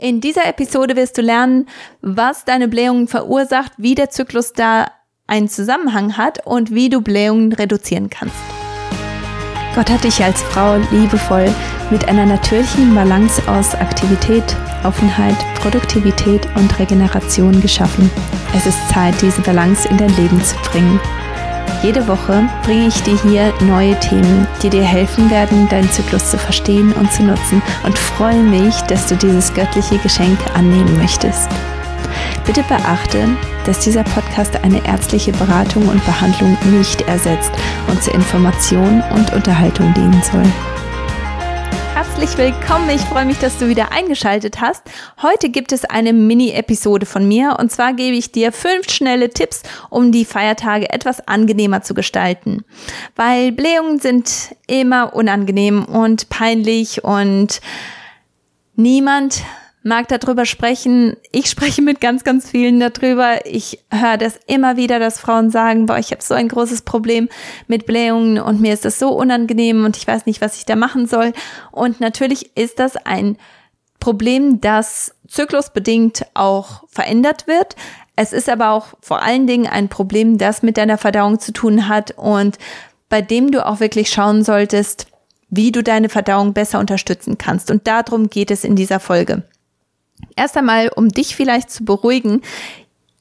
In dieser Episode wirst du lernen, was deine Blähungen verursacht, wie der Zyklus da einen Zusammenhang hat und wie du Blähungen reduzieren kannst. Gott hat dich als Frau liebevoll mit einer natürlichen Balance aus Aktivität, Offenheit, Produktivität und Regeneration geschaffen. Es ist Zeit, diese Balance in dein Leben zu bringen. Jede Woche bringe ich dir hier neue Themen, die dir helfen werden, deinen Zyklus zu verstehen und zu nutzen und freue mich, dass du dieses göttliche Geschenk annehmen möchtest. Bitte beachte, dass dieser Podcast eine ärztliche Beratung und Behandlung nicht ersetzt und zur Information und Unterhaltung dienen soll. Herzlich willkommen, ich freue mich, dass du wieder eingeschaltet hast. Heute gibt es eine Mini-Episode von mir und zwar gebe ich dir fünf schnelle Tipps, um die Feiertage etwas angenehmer zu gestalten. Weil Blähungen sind immer unangenehm und peinlich und niemand mag darüber sprechen. Ich spreche mit ganz, ganz vielen darüber. Ich höre das immer wieder, dass Frauen sagen, boah, ich habe so ein großes Problem mit Blähungen und mir ist das so unangenehm und ich weiß nicht, was ich da machen soll. Und natürlich ist das ein Problem, das zyklusbedingt auch verändert wird. Es ist aber auch vor allen Dingen ein Problem, das mit deiner Verdauung zu tun hat und bei dem du auch wirklich schauen solltest, wie du deine Verdauung besser unterstützen kannst. Und darum geht es in dieser Folge. Erst einmal, um dich vielleicht zu beruhigen,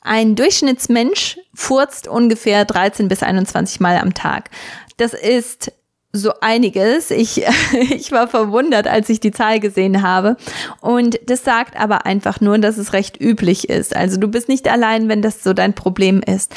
ein Durchschnittsmensch furzt ungefähr 13 bis 21 Mal am Tag. Das ist so einiges. Ich, ich war verwundert, als ich die Zahl gesehen habe. Und das sagt aber einfach nur, dass es recht üblich ist. Also du bist nicht allein, wenn das so dein Problem ist.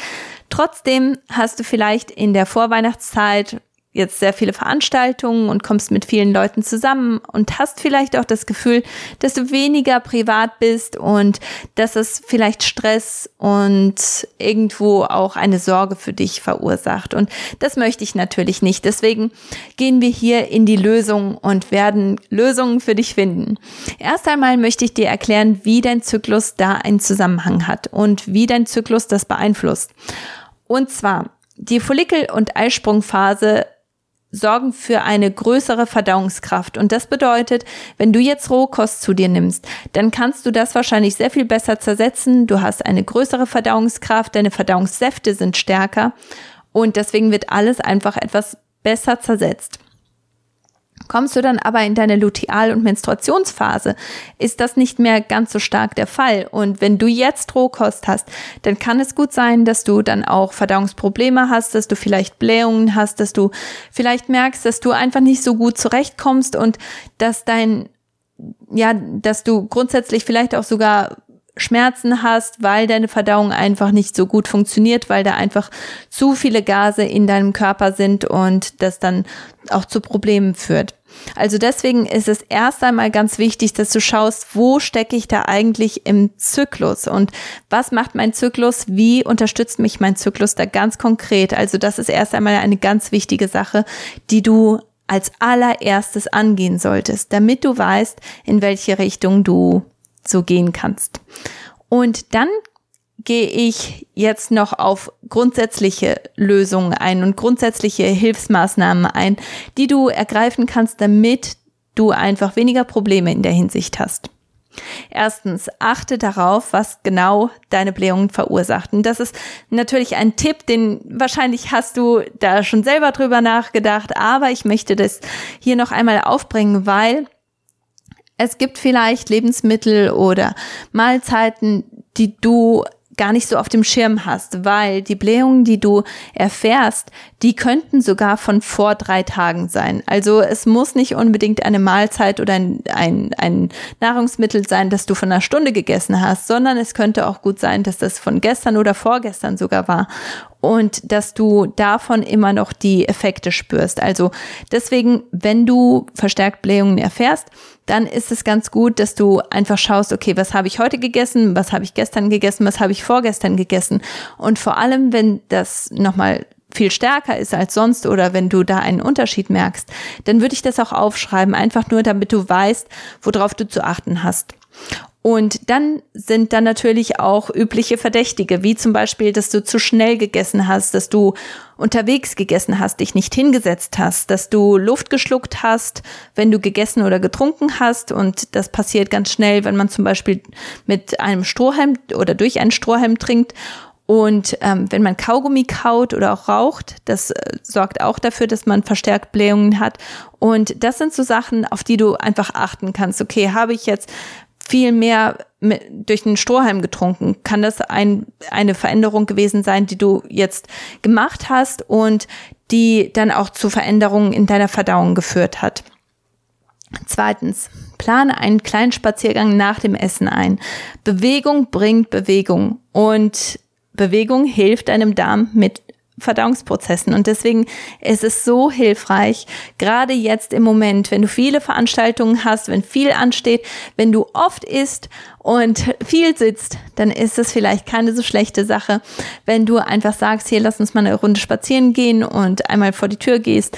Trotzdem hast du vielleicht in der Vorweihnachtszeit jetzt sehr viele Veranstaltungen und kommst mit vielen Leuten zusammen und hast vielleicht auch das Gefühl, dass du weniger privat bist und dass es vielleicht Stress und irgendwo auch eine Sorge für dich verursacht. Und das möchte ich natürlich nicht. Deswegen gehen wir hier in die Lösung und werden Lösungen für dich finden. Erst einmal möchte ich dir erklären, wie dein Zyklus da einen Zusammenhang hat und wie dein Zyklus das beeinflusst. Und zwar die Follikel- und Eisprungphase sorgen für eine größere Verdauungskraft. Und das bedeutet, wenn du jetzt Rohkost zu dir nimmst, dann kannst du das wahrscheinlich sehr viel besser zersetzen. Du hast eine größere Verdauungskraft, deine Verdauungssäfte sind stärker und deswegen wird alles einfach etwas besser zersetzt. Kommst du dann aber in deine Luteal- und Menstruationsphase, ist das nicht mehr ganz so stark der Fall. Und wenn du jetzt Rohkost hast, dann kann es gut sein, dass du dann auch Verdauungsprobleme hast, dass du vielleicht Blähungen hast, dass du vielleicht merkst, dass du einfach nicht so gut zurechtkommst und dass dein, ja, dass du grundsätzlich vielleicht auch sogar Schmerzen hast, weil deine Verdauung einfach nicht so gut funktioniert, weil da einfach zu viele Gase in deinem Körper sind und das dann auch zu Problemen führt. Also deswegen ist es erst einmal ganz wichtig, dass du schaust, wo stecke ich da eigentlich im Zyklus und was macht mein Zyklus, wie unterstützt mich mein Zyklus da ganz konkret. Also das ist erst einmal eine ganz wichtige Sache, die du als allererstes angehen solltest, damit du weißt, in welche Richtung du so gehen kannst. Und dann gehe ich jetzt noch auf grundsätzliche Lösungen ein und grundsätzliche Hilfsmaßnahmen ein, die du ergreifen kannst, damit du einfach weniger Probleme in der Hinsicht hast. Erstens, achte darauf, was genau deine Blähungen verursacht. Und das ist natürlich ein Tipp, den wahrscheinlich hast du da schon selber drüber nachgedacht, aber ich möchte das hier noch einmal aufbringen, weil es gibt vielleicht Lebensmittel oder Mahlzeiten, die du gar nicht so auf dem Schirm hast, weil die Blähungen, die du erfährst, die könnten sogar von vor drei Tagen sein. Also es muss nicht unbedingt eine Mahlzeit oder ein, ein, ein Nahrungsmittel sein, das du von einer Stunde gegessen hast, sondern es könnte auch gut sein, dass das von gestern oder vorgestern sogar war und dass du davon immer noch die Effekte spürst. Also deswegen, wenn du verstärkt Blähungen erfährst, dann ist es ganz gut, dass du einfach schaust, okay, was habe ich heute gegessen, was habe ich gestern gegessen, was habe ich vorgestern gegessen. Und vor allem, wenn das nochmal viel stärker ist als sonst oder wenn du da einen Unterschied merkst, dann würde ich das auch aufschreiben, einfach nur damit du weißt, worauf du zu achten hast. Und dann sind dann natürlich auch übliche Verdächtige, wie zum Beispiel, dass du zu schnell gegessen hast, dass du unterwegs gegessen hast, dich nicht hingesetzt hast, dass du Luft geschluckt hast, wenn du gegessen oder getrunken hast. Und das passiert ganz schnell, wenn man zum Beispiel mit einem Strohhalm oder durch einen Strohhalm trinkt. Und ähm, wenn man Kaugummi kaut oder auch raucht, das äh, sorgt auch dafür, dass man verstärkt Blähungen hat. Und das sind so Sachen, auf die du einfach achten kannst. Okay, habe ich jetzt viel mehr mit, durch den Strohhalm getrunken. Kann das ein, eine Veränderung gewesen sein, die du jetzt gemacht hast und die dann auch zu Veränderungen in deiner Verdauung geführt hat? Zweitens, plane einen kleinen Spaziergang nach dem Essen ein. Bewegung bringt Bewegung und Bewegung hilft deinem Darm mit Verdauungsprozessen. Und deswegen ist es so hilfreich, gerade jetzt im Moment, wenn du viele Veranstaltungen hast, wenn viel ansteht, wenn du oft isst und viel sitzt, dann ist es vielleicht keine so schlechte Sache, wenn du einfach sagst, hier lass uns mal eine Runde spazieren gehen und einmal vor die Tür gehst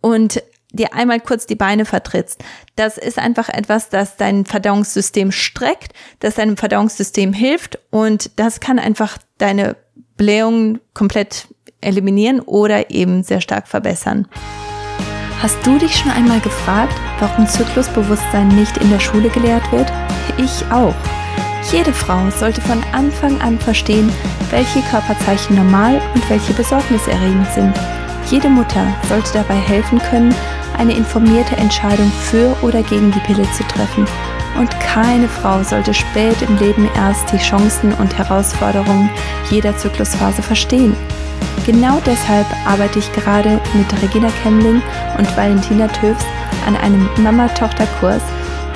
und dir einmal kurz die Beine vertrittst. Das ist einfach etwas, das dein Verdauungssystem streckt, das deinem Verdauungssystem hilft und das kann einfach deine Blähungen komplett eliminieren oder eben sehr stark verbessern. Hast du dich schon einmal gefragt, warum Zyklusbewusstsein nicht in der Schule gelehrt wird? Ich auch. Jede Frau sollte von Anfang an verstehen, welche Körperzeichen normal und welche besorgniserregend sind. Jede Mutter sollte dabei helfen können, eine informierte Entscheidung für oder gegen die Pille zu treffen. Und keine Frau sollte spät im Leben erst die Chancen und Herausforderungen jeder Zyklusphase verstehen. Genau deshalb arbeite ich gerade mit Regina Kemmling und Valentina Töfs an einem Mama-Tochter-Kurs,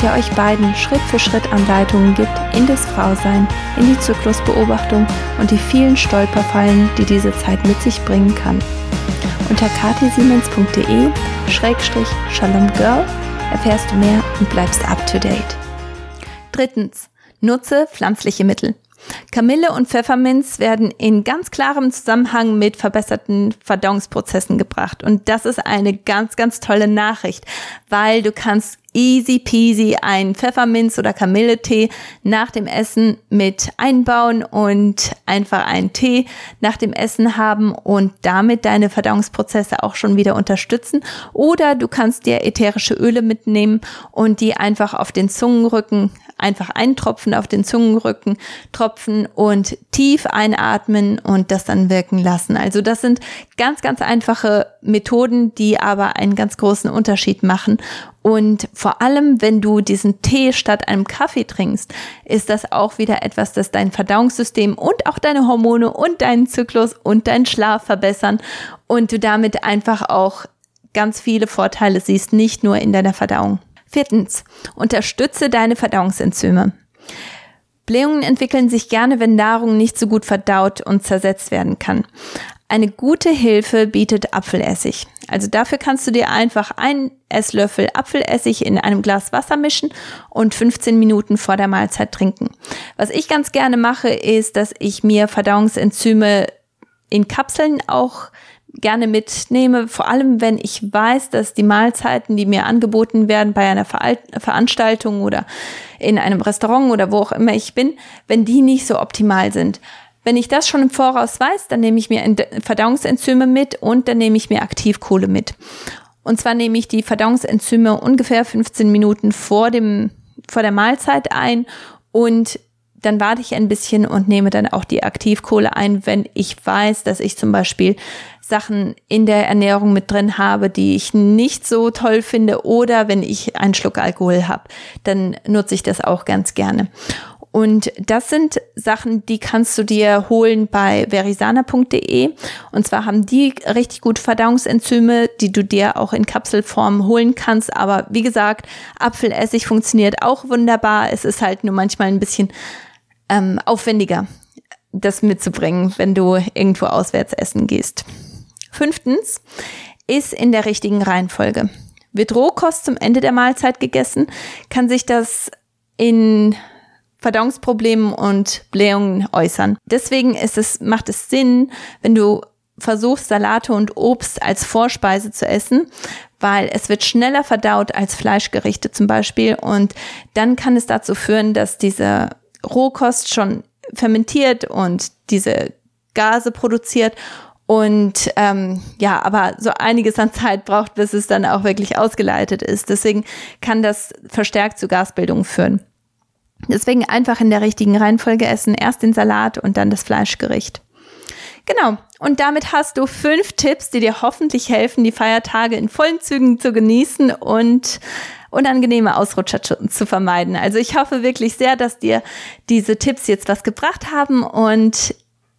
der euch beiden Schritt für Schritt Anleitungen gibt in das Frausein, in die Zyklusbeobachtung und die vielen Stolperfallen, die diese Zeit mit sich bringen kann. Unter katisiemens.de-shalomgirl erfährst du mehr und bleibst up to date. Drittens, nutze pflanzliche Mittel. Kamille und Pfefferminz werden in ganz klarem Zusammenhang mit verbesserten Verdauungsprozessen gebracht. Und das ist eine ganz, ganz tolle Nachricht, weil du kannst easy peasy einen Pfefferminz- oder Kamilletee nach dem Essen mit einbauen und einfach einen Tee nach dem Essen haben und damit deine Verdauungsprozesse auch schon wieder unterstützen. Oder du kannst dir ätherische Öle mitnehmen und die einfach auf den Zungenrücken einfach eintropfen, auf den Zungenrücken tropfen und tief einatmen und das dann wirken lassen. Also das sind ganz, ganz einfache Methoden, die aber einen ganz großen Unterschied machen. Und vor allem, wenn du diesen Tee statt einem Kaffee trinkst, ist das auch wieder etwas, das dein Verdauungssystem und auch deine Hormone und deinen Zyklus und deinen Schlaf verbessern und du damit einfach auch ganz viele Vorteile siehst, nicht nur in deiner Verdauung. Viertens, unterstütze deine Verdauungsenzyme. Blähungen entwickeln sich gerne, wenn Nahrung nicht so gut verdaut und zersetzt werden kann. Eine gute Hilfe bietet Apfelessig. Also dafür kannst du dir einfach einen Esslöffel Apfelessig in einem Glas Wasser mischen und 15 Minuten vor der Mahlzeit trinken. Was ich ganz gerne mache, ist, dass ich mir Verdauungsenzyme in Kapseln auch gerne mitnehme, vor allem wenn ich weiß, dass die Mahlzeiten, die mir angeboten werden bei einer Ver Veranstaltung oder in einem Restaurant oder wo auch immer ich bin, wenn die nicht so optimal sind. Wenn ich das schon im Voraus weiß, dann nehme ich mir Verdauungsenzyme mit und dann nehme ich mir Aktivkohle mit. Und zwar nehme ich die Verdauungsenzyme ungefähr 15 Minuten vor dem, vor der Mahlzeit ein und dann warte ich ein bisschen und nehme dann auch die Aktivkohle ein, wenn ich weiß, dass ich zum Beispiel Sachen in der Ernährung mit drin habe, die ich nicht so toll finde oder wenn ich einen Schluck Alkohol habe, dann nutze ich das auch ganz gerne. Und das sind Sachen, die kannst du dir holen bei verisana.de. Und zwar haben die richtig gut Verdauungsenzyme, die du dir auch in Kapselform holen kannst. Aber wie gesagt, Apfelessig funktioniert auch wunderbar. Es ist halt nur manchmal ein bisschen ähm, aufwendiger, das mitzubringen, wenn du irgendwo auswärts essen gehst. Fünftens, ist in der richtigen Reihenfolge. Wird Rohkost zum Ende der Mahlzeit gegessen, kann sich das in Verdauungsproblemen und Blähungen äußern. Deswegen ist es, macht es Sinn, wenn du versuchst, Salate und Obst als Vorspeise zu essen, weil es wird schneller verdaut als Fleischgerichte zum Beispiel und dann kann es dazu führen, dass diese Rohkost schon fermentiert und diese Gase produziert und ähm, ja, aber so einiges an Zeit braucht, bis es dann auch wirklich ausgeleitet ist. Deswegen kann das verstärkt zu Gasbildung führen. Deswegen einfach in der richtigen Reihenfolge essen. Erst den Salat und dann das Fleischgericht. Genau. Und damit hast du fünf Tipps, die dir hoffentlich helfen, die Feiertage in vollen Zügen zu genießen und unangenehme Ausrutscher zu vermeiden. Also ich hoffe wirklich sehr, dass dir diese Tipps jetzt was gebracht haben und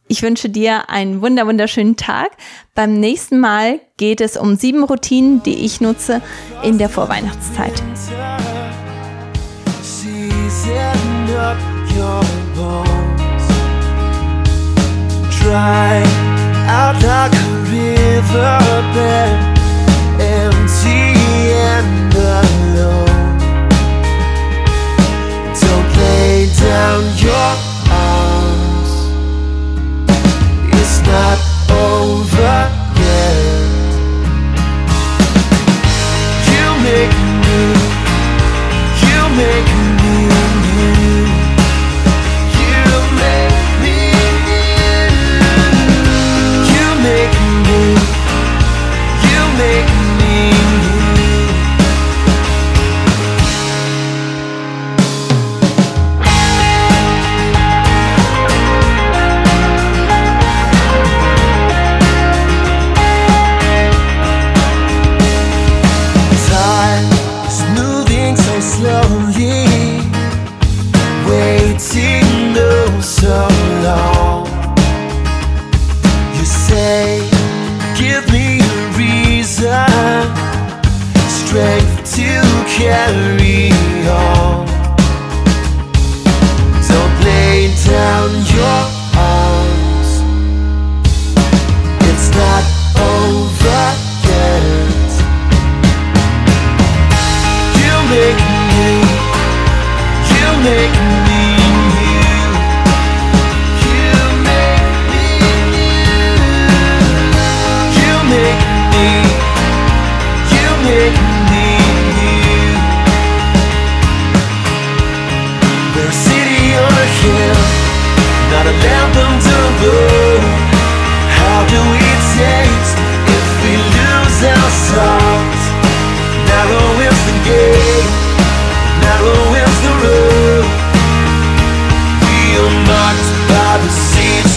ich wünsche dir einen wunder wunderschönen Tag. Beim nächsten Mal geht es um sieben Routinen, die ich nutze in der Vorweihnachtszeit. dry out like a riverbed, empty and alone. Don't lay down your strength to carry on. Don't lay down your arms. It's not over yet. You make me. You make. marked by the seeds